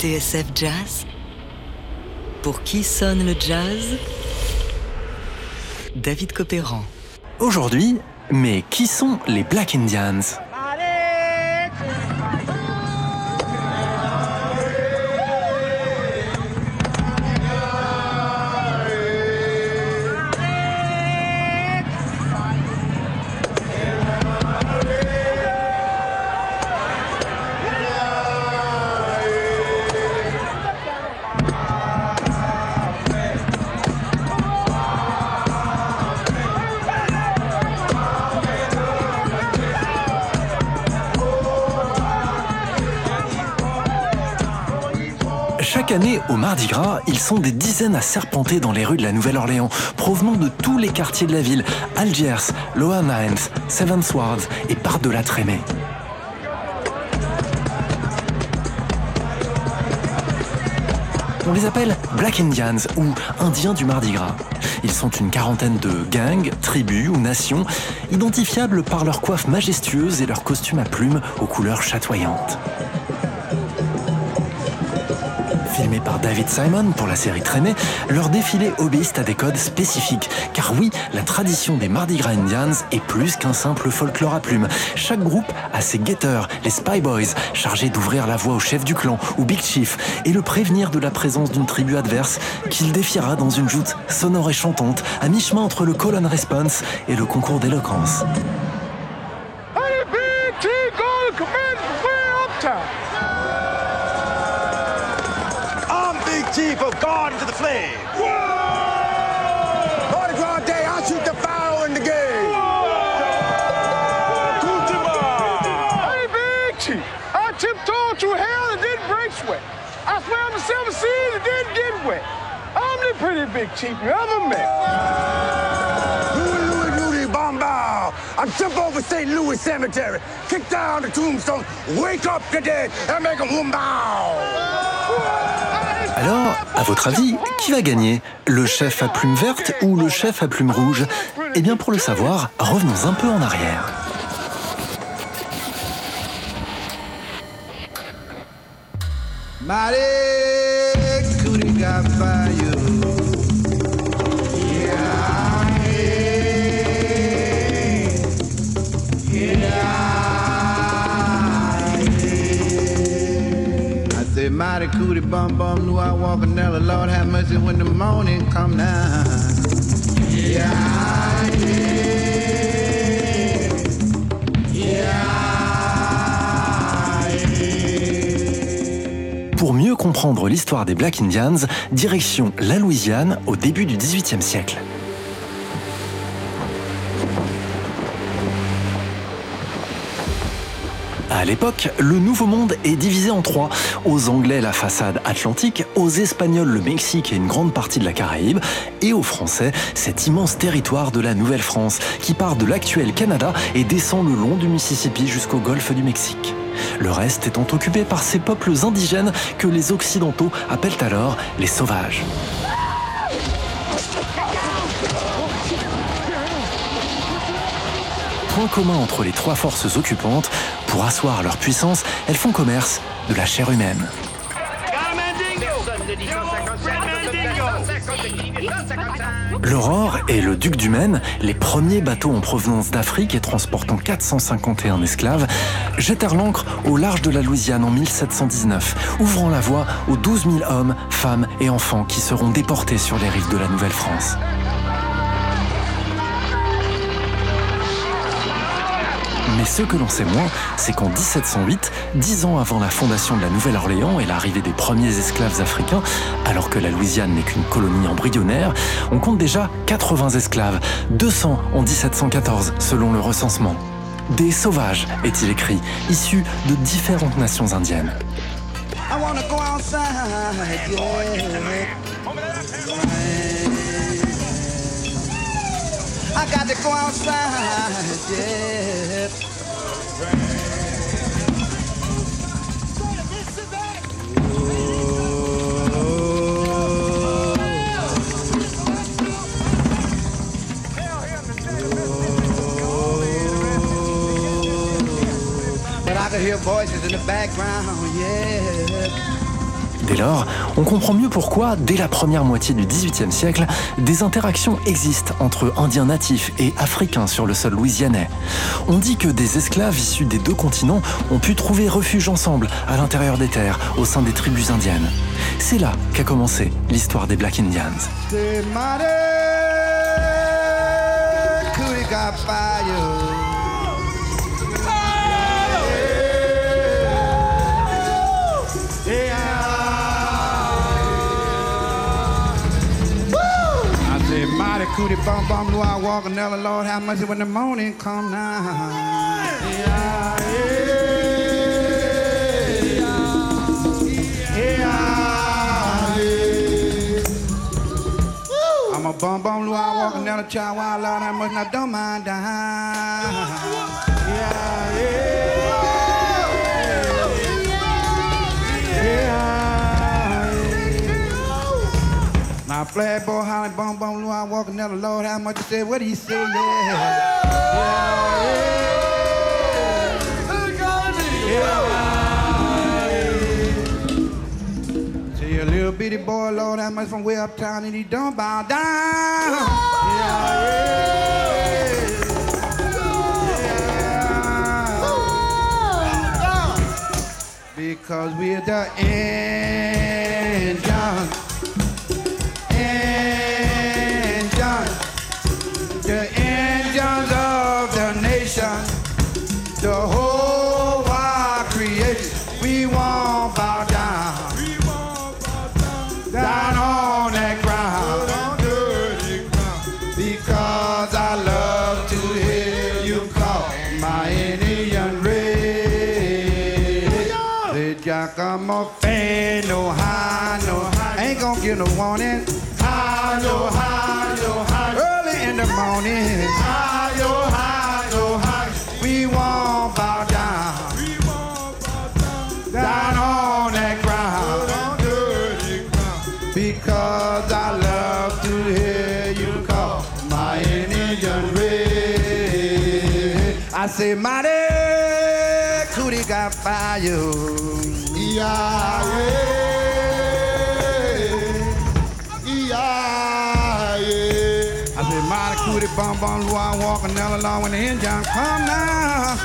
TSF Jazz. Pour qui sonne le jazz? David Copéran. Aujourd'hui, mais qui sont les Black Indians? Chaque année, au Mardi Gras, ils sont des dizaines à serpenter dans les rues de la Nouvelle-Orléans, provenant de tous les quartiers de la ville, Algiers, Lower Ninth, Seventh Ward et par-delà Trémé. On les appelle Black Indians ou Indiens du Mardi Gras. Ils sont une quarantaine de gangs, tribus ou nations, identifiables par leur coiffe majestueuse et leurs costumes à plumes aux couleurs chatoyantes. Filmé par David Simon pour la série Traînée, leurs défilés obéissent à des codes spécifiques. Car oui, la tradition des Mardi Gras Indians est plus qu'un simple folklore à plumes. Chaque groupe a ses guetteurs, les Spy Boys, chargés d'ouvrir la voie au chef du clan ou Big Chief et le prévenir de la présence d'une tribu adverse qu'il défiera dans une joute sonore et chantante à mi-chemin entre le call and response et le concours d'éloquence. Chief of Guard to the Flame. Mardi Gras Day, I shoot the foul in the game. Hey, Big Chief, I tiptoed through hell and didn't break sweat. I swam the seven seas and didn't get wet. I'm the pretty big chief you ever met. Louie, Louie, Louie, Bombao. I jump over St. Louis Cemetery, kick down the tombstone, wake up the dead, and make them wumbow. Alors, à votre avis, qui va gagner? Le chef à plumes vertes ou le chef à plumes rouges Eh bien, pour le savoir, revenons un peu en arrière. Pour mieux comprendre l'histoire des Black Indians, direction la Louisiane au début du XVIIIe siècle. L'époque, le Nouveau Monde est divisé en trois. Aux Anglais, la façade atlantique, aux Espagnols, le Mexique et une grande partie de la Caraïbe, et aux Français, cet immense territoire de la Nouvelle-France, qui part de l'actuel Canada et descend le long du Mississippi jusqu'au golfe du Mexique. Le reste étant occupé par ces peuples indigènes que les Occidentaux appellent alors les sauvages. Commun entre les trois forces occupantes, pour asseoir leur puissance, elles font commerce de la chair humaine. L'Aurore et le Duc du Maine, les premiers bateaux en provenance d'Afrique et transportant 451 esclaves, jettèrent l'ancre au large de la Louisiane en 1719, ouvrant la voie aux 12 000 hommes, femmes et enfants qui seront déportés sur les rives de la Nouvelle-France. Mais ce que l'on sait moins, c'est qu'en 1708, dix ans avant la fondation de la Nouvelle-Orléans et l'arrivée des premiers esclaves africains, alors que la Louisiane n'est qu'une colonie embryonnaire, on compte déjà 80 esclaves, 200 en 1714 selon le recensement. Des sauvages, est-il écrit, issus de différentes nations indiennes. I got to go outside, yeah. But I can hear voices in the background. Dès lors, on comprend mieux pourquoi, dès la première moitié du XVIIIe siècle, des interactions existent entre Indiens natifs et Africains sur le sol louisianais. On dit que des esclaves issus des deux continents ont pu trouver refuge ensemble à l'intérieur des terres, au sein des tribus indiennes. C'est là qu'a commencé l'histoire des Black Indians. Bum bum blue I walk another Lord how much when the morning come now. Yeah, yeah. I'm a bum bum blue I walk another child wild Lord how much I don't mind dying. Yeah. Now flag boy hollering bum bum blue I walk another Lord how much you say what do you say yeah. See a little bitty boy, Lord, how much from way uptown and he don't bow down. Yeah, yeah. Because we're the engine. Giacomo no high, no high. Ain't gonna get no warning. High, no high, no high. Early in the morning. High, no high, no high. We won't bow down. We won't bow Down Down on that ground On dirty ground. because I love to hear you call my Indian race. I say, mighty cootie got fire. Yeah. Say, mighty cootie bum bum, Lou, I walk another long when the engine come now.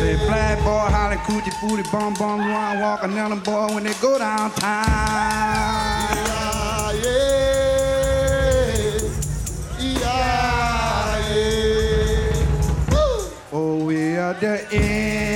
Say black boy holler coochie booty bum bum run walk another boy when they go downtown. Oh, we are the Indians.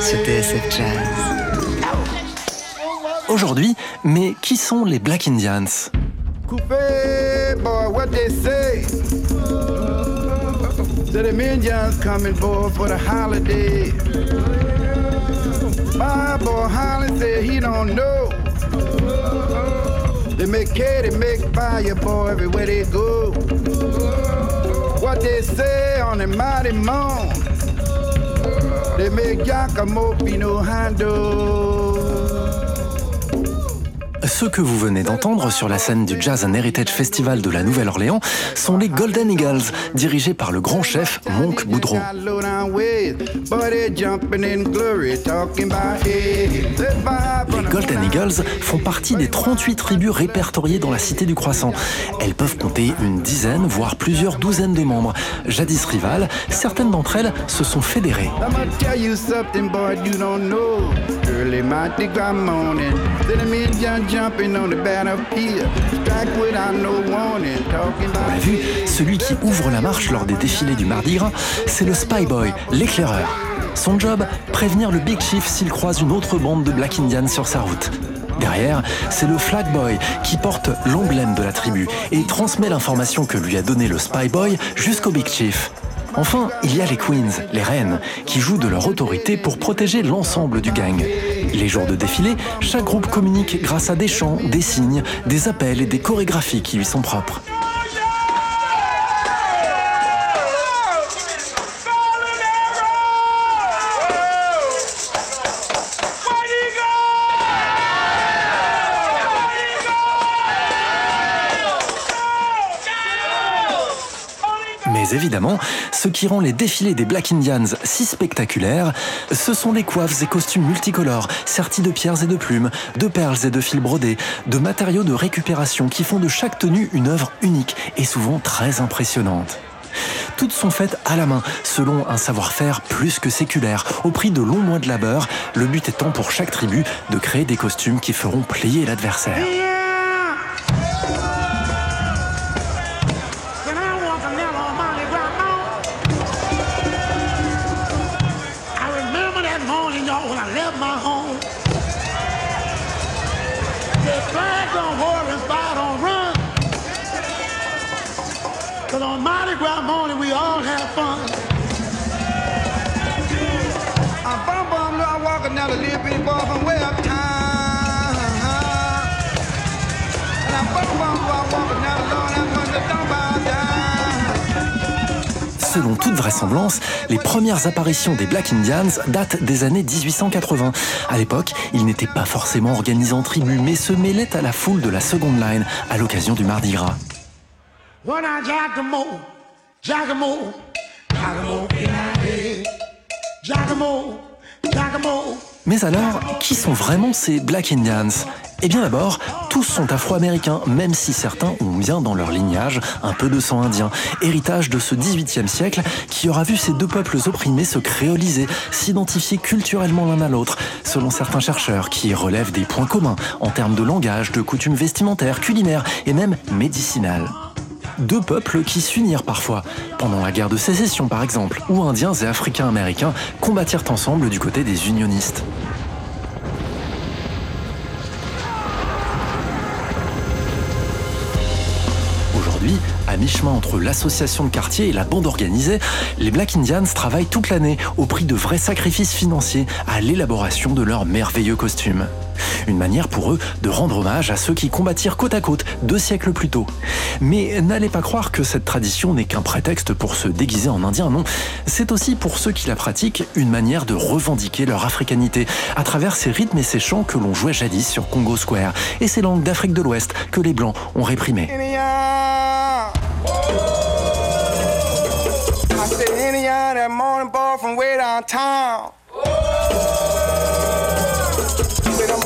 sur TSF Jazz. Aujourd'hui, mais qui sont les Black Indians? Coupé, boy, what they say? That the Indians coming, boy, for the holiday. My boy Holly said he don't know. They make care, they make fire, boy, everywhere they go. What they say on the mighty moon. They make Giacomo Pino handle. Ceux que vous venez d'entendre sur la scène du Jazz and Heritage Festival de la Nouvelle-Orléans sont les Golden Eagles, dirigés par le grand chef Monk Boudreau. Les Golden Eagles font partie des 38 tribus répertoriées dans la Cité du Croissant. Elles peuvent compter une dizaine, voire plusieurs douzaines de membres. Jadis rivales, certaines d'entre elles se sont fédérées. On l'a vu, celui qui ouvre la marche lors des défilés du Mardi Gras, c'est le Spy Boy, l'éclaireur. Son job, prévenir le Big Chief s'il croise une autre bande de Black Indians sur sa route. Derrière, c'est le Flag Boy qui porte l'emblème de la tribu et transmet l'information que lui a donnée le Spy Boy jusqu'au Big Chief. Enfin, il y a les Queens, les reines, qui jouent de leur autorité pour protéger l'ensemble du gang. Les jours de défilé, chaque groupe communique grâce à des chants, des signes, des appels et des chorégraphies qui lui sont propres. Évidemment, ce qui rend les défilés des Black Indians si spectaculaires, ce sont les coiffes et costumes multicolores, sertis de pierres et de plumes, de perles et de fils brodés, de matériaux de récupération qui font de chaque tenue une œuvre unique et souvent très impressionnante. Toutes sont faites à la main, selon un savoir-faire plus que séculaire, au prix de longs mois de labeur, le but étant pour chaque tribu de créer des costumes qui feront plier l'adversaire. Cause on Mardi Gras morning we all have fun. I'm bum bum, no, I walking down the little bitty bar from way uptown. And I'm bum bum, no, I walking down the Lord, I'm gonna dump out down. Selon toute vraisemblance, les premières apparitions des Black Indians datent des années 1880. À l'époque, ils n'étaient pas forcément organisés en tribus, mais se mêlaient à la foule de la seconde line à l'occasion du Mardi Gras. Mais alors, qui sont vraiment ces Black Indians? Eh bien d'abord, tous sont afro-américains, même si certains ont bien dans leur lignage un peu de sang indien, héritage de ce 18e siècle qui aura vu ces deux peuples opprimés se créoliser, s'identifier culturellement l'un à l'autre, selon certains chercheurs qui relèvent des points communs en termes de langage, de coutumes vestimentaires, culinaires et même médicinales deux peuples qui s'unirent parfois, pendant la guerre de sécession par exemple, où Indiens et Africains-Américains combattirent ensemble du côté des unionistes. Mi-chemin entre l'association de quartier et la bande organisée, les Black Indians travaillent toute l'année au prix de vrais sacrifices financiers à l'élaboration de leurs merveilleux costumes. Une manière pour eux de rendre hommage à ceux qui combattirent côte à côte deux siècles plus tôt. Mais n'allez pas croire que cette tradition n'est qu'un prétexte pour se déguiser en indien, non. C'est aussi pour ceux qui la pratiquent une manière de revendiquer leur africanité à travers ces rythmes et ces chants que l'on jouait jadis sur Congo Square et ces langues d'Afrique de l'Ouest que les Blancs ont réprimées.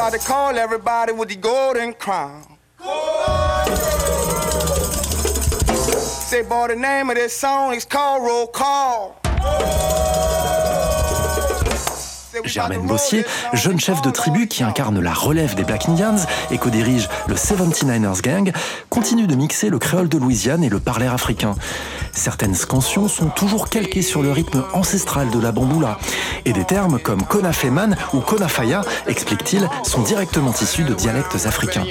About to call everybody with the golden crown. Say, boy, the name of this song is called Roll Call. Germaine Bossier, jeune chef de tribu qui incarne la relève des Black Indians et co-dirige le 79ers Gang, continue de mixer le créole de Louisiane et le parler africain. Certaines scansions sont toujours calquées sur le rythme ancestral de la bamboula. Et des termes comme konafeman ou konafaya, explique-t-il, sont directement issus de dialectes africains.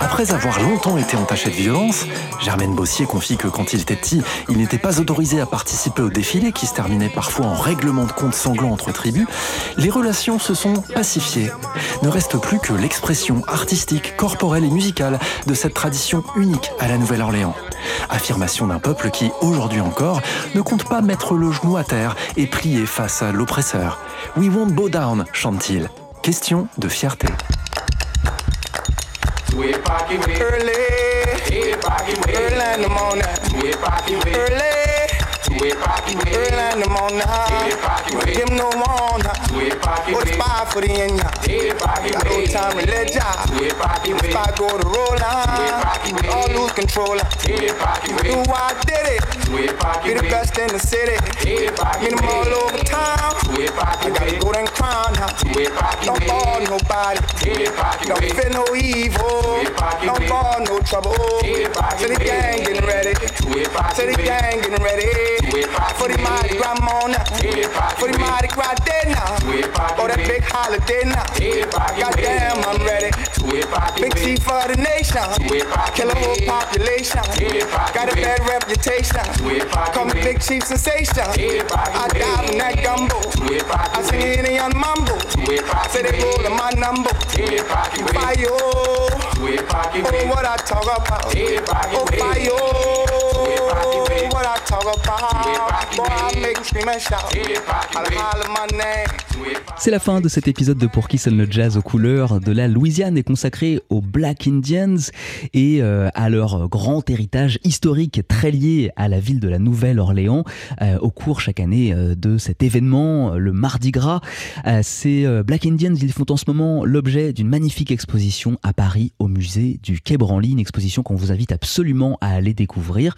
Après avoir longtemps été entaché de violence, Germaine Bossier confie que quand il était petit, il n'était pas autorisé à participer au défilé qui se terminait parfois en règlement de compte sanglant entre tribus. Les relations se sont pacifiées. Ne reste plus que l'expression artistique, corporelle et musicale de cette tradition unique à la Nouvelle-Orléans. Affirmation d'un peuple qui, aujourd'hui encore, ne compte pas mettre le genou à terre et plier face à l'oppresseur. We won't bow down, chante-t-il. Question de fierté. Be the best in the city. Meet them all over town. I gotta go her. Don't fall nobody, don't fear no evil, don't fall no trouble. So the gang getting ready, so the gang getting ready. For the Mardi Gras morning, for the Gras day now. Oh, that big holiday now. Goddamn, I'm ready. Big chief for the nation. Kill a whole population. Got a bad reputation. Call me Big Chief Sensation. I dive in that gumbo. I sing it in young mumble. Say they roll my number. Fire. Oh, what I talk about. Oh, fire. C'est la fin de cet épisode de Pour qui sonne le jazz aux couleurs de la Louisiane est consacré aux Black Indians et euh, à leur grand héritage historique très lié à la ville de la Nouvelle-Orléans euh, au cours chaque année euh, de cet événement, le Mardi Gras. Ces Black Indians, ils font en ce moment l'objet d'une magnifique exposition à Paris au musée du Quai Branly, une exposition qu'on vous invite absolument à aller découvrir.